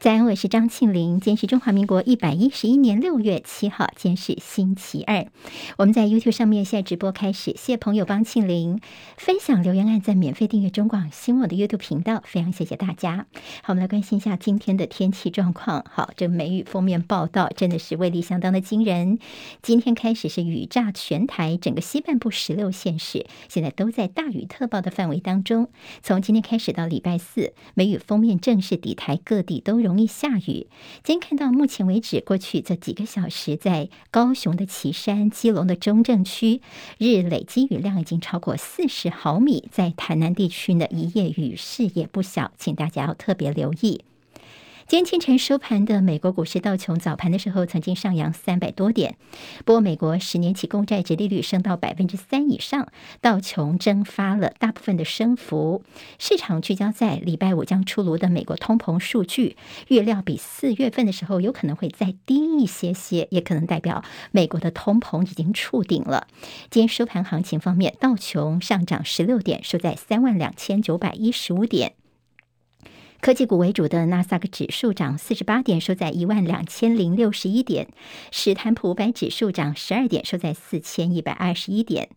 在安，我是张庆玲。今天是中华民国一百一十一年六月七号，今天是星期二。我们在 YouTube 上面现在直播开始，谢谢朋友帮庆玲分享留言、按赞、免费订阅中广新闻的 YouTube 频道，非常谢谢大家。好，我们来关心一下今天的天气状况。好，这个梅雨锋面报道真的是威力相当的惊人。今天开始是雨炸全台，整个西半部十六县市现在都在大雨特报的范围当中。从今天开始到礼拜四，梅雨封面正式抵台，各地都容容易下雨。今天看到目前为止，过去这几个小时，在高雄的旗山、基隆的中正区，日累积雨量已经超过四十毫米。在台南地区呢，一夜雨势也不小，请大家要特别留意。今天清晨收盘的美国股市道琼早盘的时候曾经上扬三百多点，不过美国十年期公债殖利率升到百分之三以上，道琼蒸发了大部分的升幅。市场聚焦在礼拜五将出炉的美国通膨数据，预料比四月份的时候有可能会再低一些些，也可能代表美国的通膨已经触顶了。今天收盘行情方面，道琼上涨十六点，收在三万两千九百一十五点。科技股为主的纳斯达克指数涨四十八点，收在一万两千零六十一点；史坦普五百指数涨十二点，收在四千一百二十一点。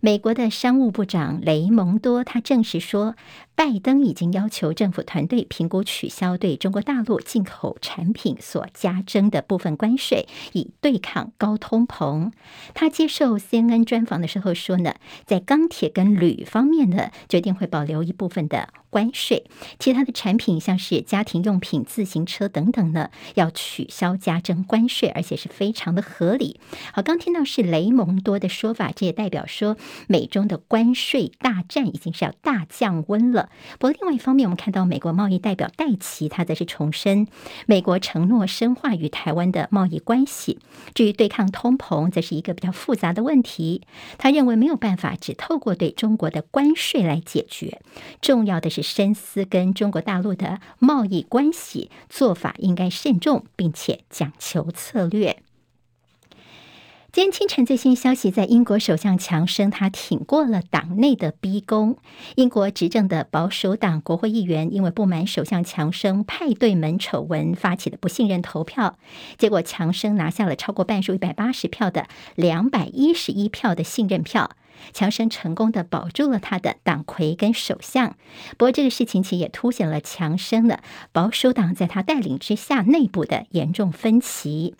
美国的商务部长雷蒙多他证实说，拜登已经要求政府团队评估取消对中国大陆进口产品所加征的部分关税，以对抗高通膨。他接受 CNN 专访的时候说呢，在钢铁跟铝方面呢，决定会保留一部分的关税，其他的产品像是家庭用品、自行车等等呢，要取消加征关税，而且是非常的合理。好，刚听到是雷蒙多的说法，这也代表说。说美中的关税大战已经是要大降温了。不过另外一方面，我们看到美国贸易代表戴琪，他则是重申美国承诺深化与台湾的贸易关系。至于对抗通膨，则是一个比较复杂的问题。他认为没有办法只透过对中国的关税来解决，重要的是深思跟中国大陆的贸易关系，做法应该慎重，并且讲求策略。今天清晨最新消息，在英国首相强生他挺过了党内的逼宫。英国执政的保守党国会议员因为不满首相强生派对门丑闻发起的不信任投票，结果强生拿下了超过半数一百八十票的两百一十一票的信任票，强生成功的保住了他的党魁跟首相。不过这个事情其实也凸显了强生的保守党在他带领之下内部的严重分歧。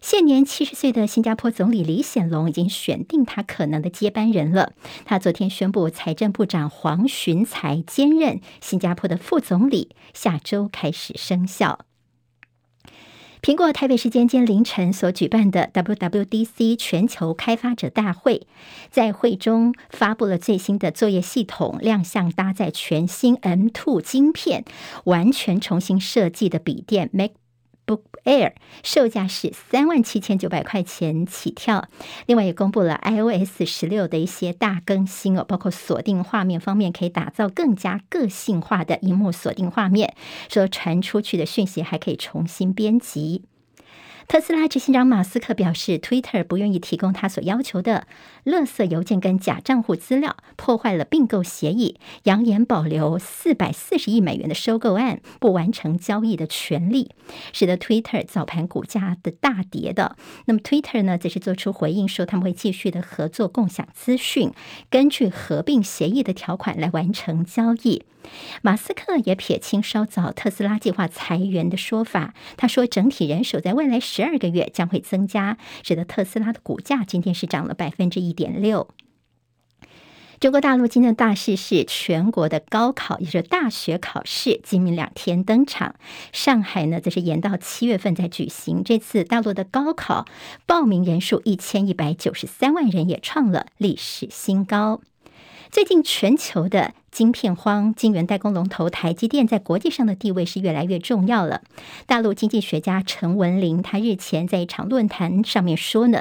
现年七十岁的新加坡总理李显龙已经选定他可能的接班人了。他昨天宣布，财政部长黄循财兼任新加坡的副总理，下周开始生效。苹果台北时间今凌晨所举办的 WWDC 全球开发者大会，在会中发布了最新的作业系统，亮相搭载全新 M2 晶片、完全重新设计的笔电 Mac。Book Air 售价是三万七千九百块钱起跳，另外也公布了 iOS 十六的一些大更新哦，包括锁定画面方面可以打造更加个性化的荧幕锁定画面，说传出去的讯息还可以重新编辑。特斯拉执行长马斯克表示，Twitter 不愿意提供他所要求的垃圾邮件跟假账户资料，破坏了并购协议，扬言保留四百四十亿美元的收购案不完成交易的权利，使得 Twitter 早盘股价的大跌的。那么 Twitter 呢，则是做出回应说，他们会继续的合作共享资讯，根据合并协议的条款来完成交易。马斯克也撇清稍早特斯拉计划裁员的说法，他说整体人手在未来十十二个月将会增加，使得特斯拉的股价今天是涨了百分之一点六。中国大陆今天的大事是全国的高考，也就是大学考试，今明两天登场。上海呢，则是延到七月份再举行。这次大陆的高考报名人数一千一百九十三万人，也创了历史新高。最近全球的晶片荒，晶圆代工龙头台积电在国际上的地位是越来越重要了。大陆经济学家陈文林他日前在一场论坛上面说呢，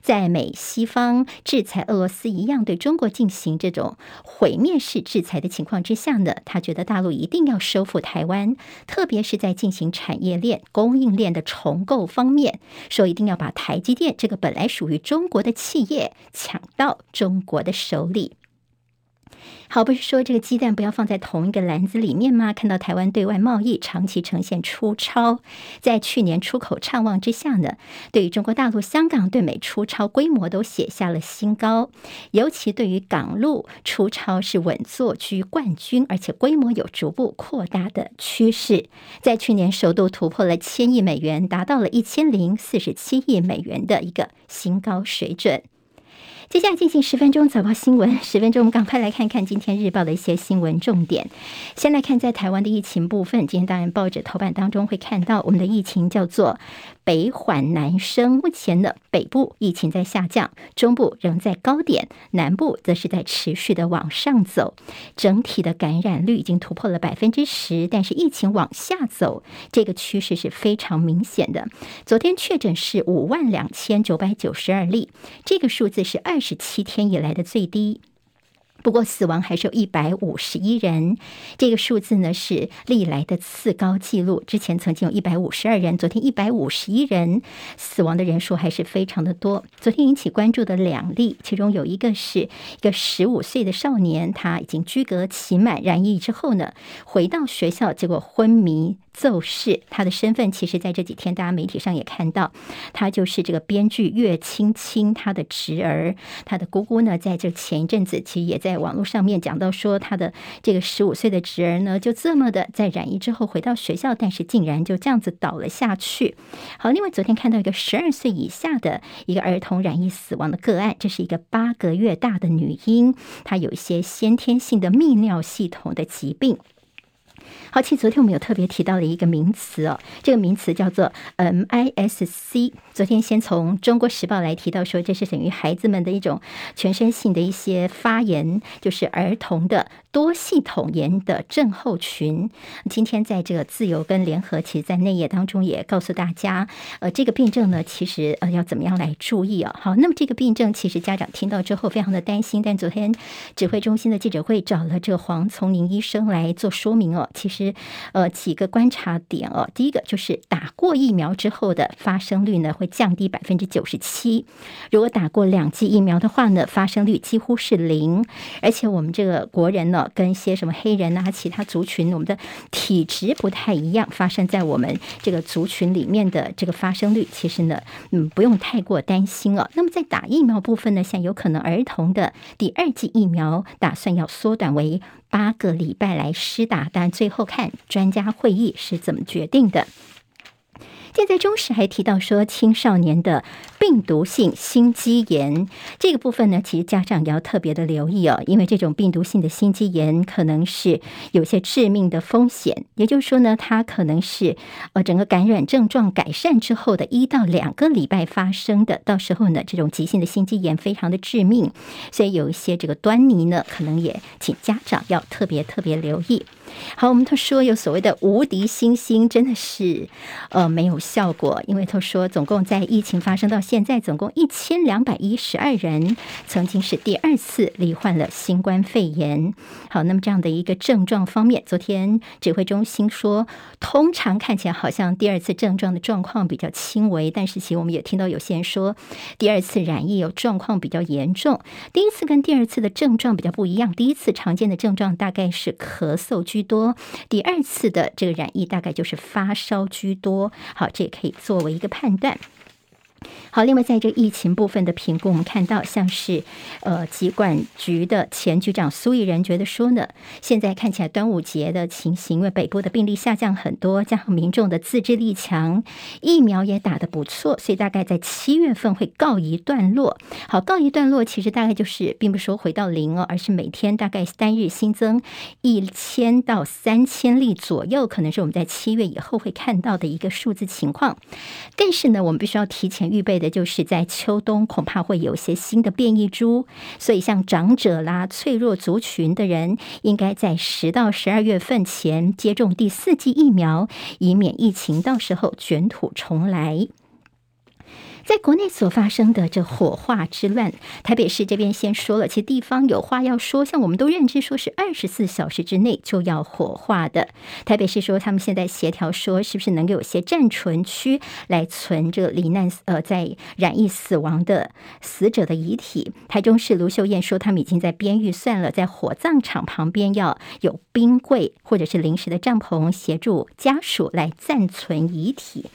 在美西方制裁俄罗斯一样对中国进行这种毁灭式制裁的情况之下呢，他觉得大陆一定要收复台湾，特别是在进行产业链、供应链的重构方面，说一定要把台积电这个本来属于中国的企业抢到中国的手里。好，不是说这个鸡蛋不要放在同一个篮子里面吗？看到台湾对外贸易长期呈现出超，在去年出口畅旺之下呢，对于中国大陆、香港对美出超规模都写下了新高，尤其对于港陆出超是稳坐居冠军，而且规模有逐步扩大的趋势，在去年首度突破了千亿美元，达到了一千零四十七亿美元的一个新高水准。接下来进行十分钟早报新闻，十分钟我们赶快来看看今天日报的一些新闻重点。先来看在台湾的疫情部分，今天当然报纸头版当中会看到我们的疫情叫做北缓南升，目前的北部疫情在下降，中部仍在高点，南部则是在持续的往上走。整体的感染率已经突破了百分之十，但是疫情往下走，这个趋势是非常明显的。昨天确诊是五万两千九百九十二例，这个数字是二。十七天以来的最低。不过死亡还是有一百五十一人，这个数字呢是历来的次高纪录。之前曾经有一百五十二人，昨天一百五十一人，死亡的人数还是非常的多。昨天引起关注的两例，其中有一个是一个十五岁的少年，他已经居隔期满染疫之后呢，回到学校，结果昏迷奏事。他的身份其实在这几天大家媒体上也看到，他就是这个编剧岳青青他的侄儿，他的姑姑呢，在这前一阵子其实也。在网络上面讲到说，他的这个十五岁的侄儿呢，就这么的在染疫之后回到学校，但是竟然就这样子倒了下去。好，另外昨天看到一个十二岁以下的一个儿童染疫死亡的个案，这是一个八个月大的女婴，她有一些先天性的泌尿系统的疾病。好，其实昨天我们有特别提到了一个名词哦，这个名词叫做 MIS-C。昨天先从《中国时报》来提到说，这是等于孩子们的一种全身性的一些发炎，就是儿童的多系统炎的症候群。今天在这个自由跟联合，其实在内页当中也告诉大家，呃，这个病症呢，其实呃要怎么样来注意啊？好，那么这个病症其实家长听到之后非常的担心，但昨天指挥中心的记者会找了这个黄瑽宁医生来做说明哦。其实，呃，几个观察点哦。第一个就是打过疫苗之后的发生率呢，会降低百分之九十七。如果打过两剂疫苗的话呢，发生率几乎是零。而且我们这个国人呢，跟一些什么黑人啊、其他族群，我们的体质不太一样，发生在我们这个族群里面的这个发生率，其实呢，嗯，不用太过担心哦。那么在打疫苗部分呢，像有可能儿童的第二剂疫苗打算要缩短为。八个礼拜来施打，但最后看专家会议是怎么决定的。现在中时还提到说，青少年的病毒性心肌炎这个部分呢，其实家长也要特别的留意哦，因为这种病毒性的心肌炎可能是有些致命的风险。也就是说呢，它可能是呃整个感染症状改善之后的一到两个礼拜发生的，到时候呢，这种急性的心肌炎非常的致命，所以有一些这个端倪呢，可能也请家长要特别特别留意。好，我们都说有所谓的无敌星星，真的是呃没有效果，因为他说总共在疫情发生到现在，总共一千两百一十二人曾经是第二次罹患了新冠肺炎。好，那么这样的一个症状方面，昨天指挥中心说，通常看起来好像第二次症状的状况比较轻微，但是其实我们也听到有些人说，第二次染疫有状况比较严重。第一次跟第二次的症状比较不一样，第一次常见的症状大概是咳嗽居多，第二次的这个染疫大概就是发烧居多。好，这也可以作为一个判断。好，另外在这疫情部分的评估，我们看到像是呃疾管局的前局长苏益仁觉得说呢，现在看起来端午节的情形，因为北部的病例下降很多，加上民众的自制力强，疫苗也打得不错，所以大概在七月份会告一段落。好，告一段落，其实大概就是并不是说回到零哦，而是每天大概单日新增一千到三千例左右，可能是我们在七月以后会看到的一个数字情况。但是呢，我们必须要提前预备。的就是在秋冬恐怕会有些新的变异株，所以像长者啦、脆弱族群的人，应该在十到十二月份前接种第四剂疫苗，以免疫情到时候卷土重来。在国内所发生的这火化之乱，台北市这边先说了，其实地方有话要说，像我们都认知说是二十四小时之内就要火化的。台北市说他们现在协调说，是不是能够有些暂存区来存这个罹难呃在染疫死亡的死者的遗体。台中市卢秀燕说，他们已经在编预算了，在火葬场旁边要有冰柜或者是临时的帐篷协助家属来暂存遗体。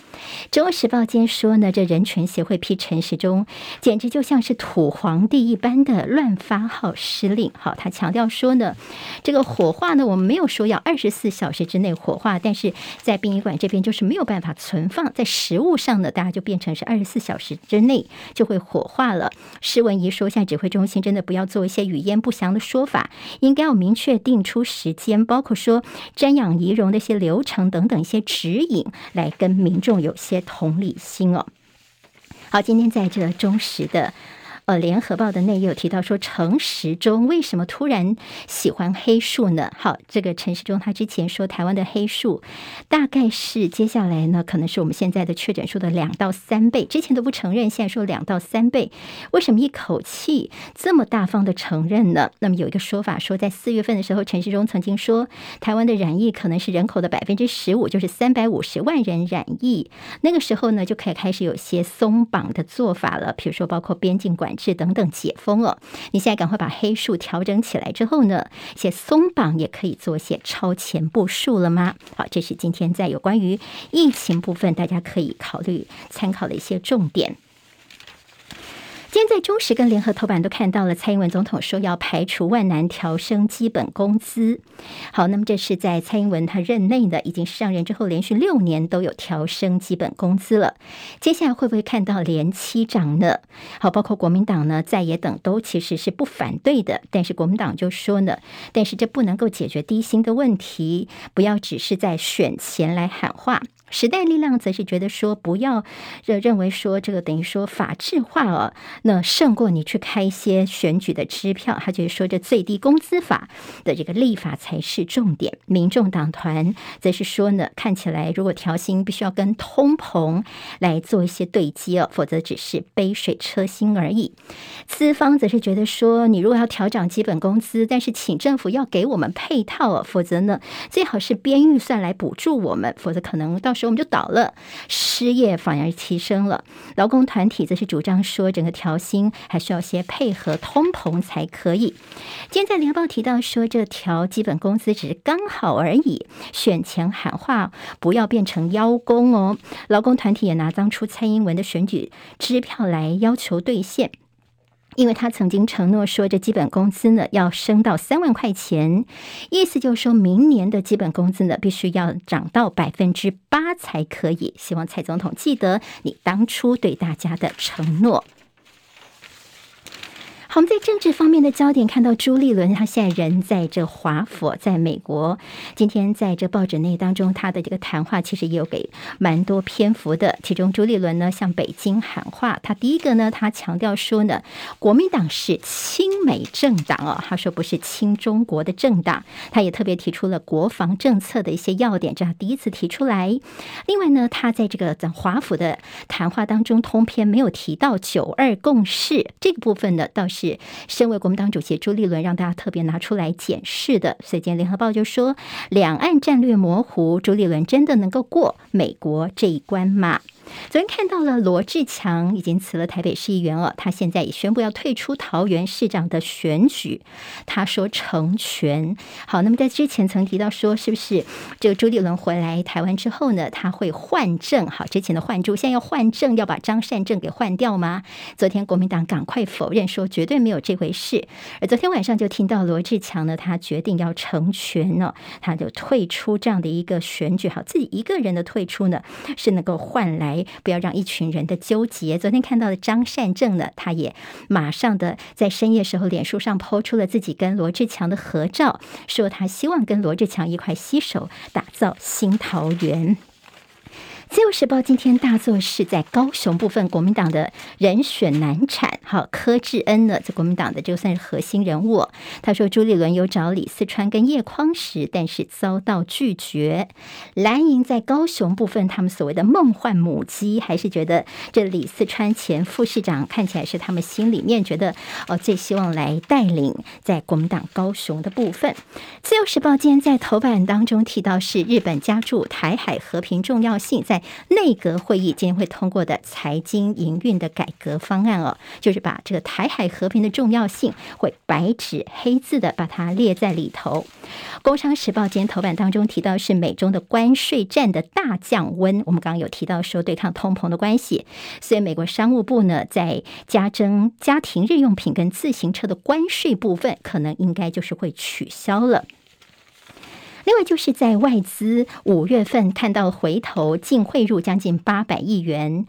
中国时报今天说呢，这人群协会批陈时中，简直就像是土皇帝一般的乱发号施令。好，他强调说呢，这个火化呢，我们没有说要二十四小时之内火化，但是在殡仪馆这边就是没有办法存放，在实物上呢，大家就变成是二十四小时之内就会火化了。施文仪说，现在指挥中心真的不要做一些语焉不详的说法，应该要明确定出时间，包括说瞻仰仪容的一些流程等等一些指引，来跟民众有些同理心哦。好，今天在这忠实的。呃，联合报的内页有提到说，陈时中为什么突然喜欢黑数呢？好，这个陈时中他之前说，台湾的黑数大概是接下来呢，可能是我们现在的确诊数的两到三倍。之前都不承认，现在说两到三倍，为什么一口气这么大方的承认呢？那么有一个说法说，在四月份的时候，陈时中曾经说，台湾的染疫可能是人口的百分之十五，就是三百五十万人染疫。那个时候呢，就可以开始有些松绑的做法了，比如说包括边境管。是等等解封了，你现在赶快把黑数调整起来之后呢，写松绑也可以做些超前部署了吗？好，这是今天在有关于疫情部分，大家可以考虑参考的一些重点。现在中时跟联合头版都看到了，蔡英文总统说要排除万难调升基本工资。好，那么这是在蔡英文他任内的，已经上任之后连续六年都有调升基本工资了。接下来会不会看到连七涨呢？好，包括国民党呢，在野等都其实是不反对的，但是国民党就说呢，但是这不能够解决低薪的问题，不要只是在选前来喊话。时代力量则是觉得说，不要认认为说这个等于说法制化哦，那胜过你去开一些选举的支票。他就是说，这最低工资法的这个立法才是重点。民众党团则是说呢，看起来如果调薪必须要跟通膨来做一些对接哦，否则只是杯水车薪而已。资方则是觉得说，你如果要调涨基本工资，但是请政府要给我们配套哦，否则呢，最好是编预算来补助我们，否则可能到时候我们就倒了，失业反而提升了。劳工团体则是主张说，整个调薪还需要些配合通膨才可以。今天在联合报提到说，这调基本工资只是刚好而已，选前喊话不要变成邀功哦。劳工团体也拿当初蔡英文的选举支票来要求兑现。因为他曾经承诺说，这基本工资呢要升到三万块钱，意思就是说明年的基本工资呢必须要涨到百分之八才可以。希望蔡总统记得你当初对大家的承诺。我们在政治方面的焦点看到朱立伦，他现在人在这华府，在美国。今天在这报纸内当中，他的这个谈话其实也有给蛮多篇幅的。其中朱立伦呢向北京喊话，他第一个呢，他强调说呢，国民党是亲美政党哦，他说不是亲中国的政党。他也特别提出了国防政策的一些要点，这样第一次提出来。另外呢，他在这个在华府的谈话当中，通篇没有提到九二共识这个部分呢，倒是。是身为国民党主席朱立伦让大家特别拿出来检视的，所以今天联合报就说，两岸战略模糊，朱立伦真的能够过美国这一关吗？昨天看到了罗志强已经辞了台北市议员了，他现在也宣布要退出桃园市长的选举。他说成全。好，那么在之前曾提到说，是不是这个朱立伦回来台湾之后呢，他会换证？好，之前的换朱，现在要换证，要把张善政给换掉吗？昨天国民党赶快否认说绝对没有这回事。而昨天晚上就听到罗志强呢，他决定要成全呢，他就退出这样的一个选举。好，自己一个人的退出呢，是能够换来。不要让一群人的纠结。昨天看到的张善政呢，他也马上的在深夜时候，脸书上抛出了自己跟罗志强的合照，说他希望跟罗志强一块携手打造新桃园。自由时报今天大作是在高雄部分，国民党的人选难产。好，柯志恩呢，在国民党的就算是核心人物。他说朱立伦有找李四川跟叶匡时，但是遭到拒绝。蓝营在高雄部分，他们所谓的梦幻母鸡，还是觉得这李四川前副市长看起来是他们心里面觉得哦最希望来带领在国民党高雄的部分。自由时报今天在头版当中提到是日本加注台海和平重要性，在内阁会议今天会通过的财经营运的改革方案哦，就是把这个台海和平的重要性会白纸黑字的把它列在里头。工商时报今天头版当中提到是美中的关税战的大降温，我们刚刚有提到说对抗通膨的关系，所以美国商务部呢在加征家庭日用品跟自行车的关税部分，可能应该就是会取消了。另外，就是在外资五月份看到回头净汇入将近八百亿元。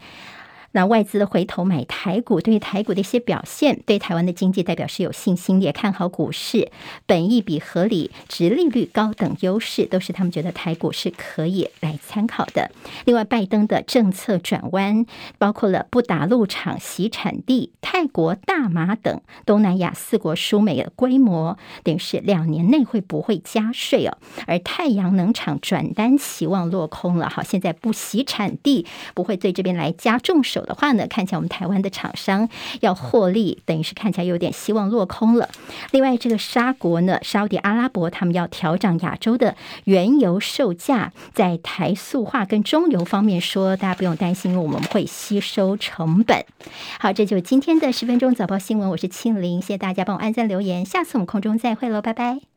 那外资回头买台股，对于台股的一些表现，对台湾的经济代表是有信心，也看好股市，本益比合理，殖利率高等优势，都是他们觉得台股是可以来参考的。另外，拜登的政策转弯，包括了不打陆场、洗产地、泰国、大马等东南亚四国输美的规模，等于是两年内会不会加税哦？而太阳能厂转单期望落空了，好，现在不洗产地，不会对这边来加重手。有的话呢，看起来我们台湾的厂商要获利，等于是看起来有点希望落空了。另外，这个沙国呢，沙乌地阿拉伯他们要调涨亚洲的原油售价，在台塑化跟中油方面说，大家不用担心，我们会吸收成本。好，这就是今天的十分钟早报新闻，我是庆玲，谢谢大家帮我按赞留言，下次我们空中再会喽，拜拜。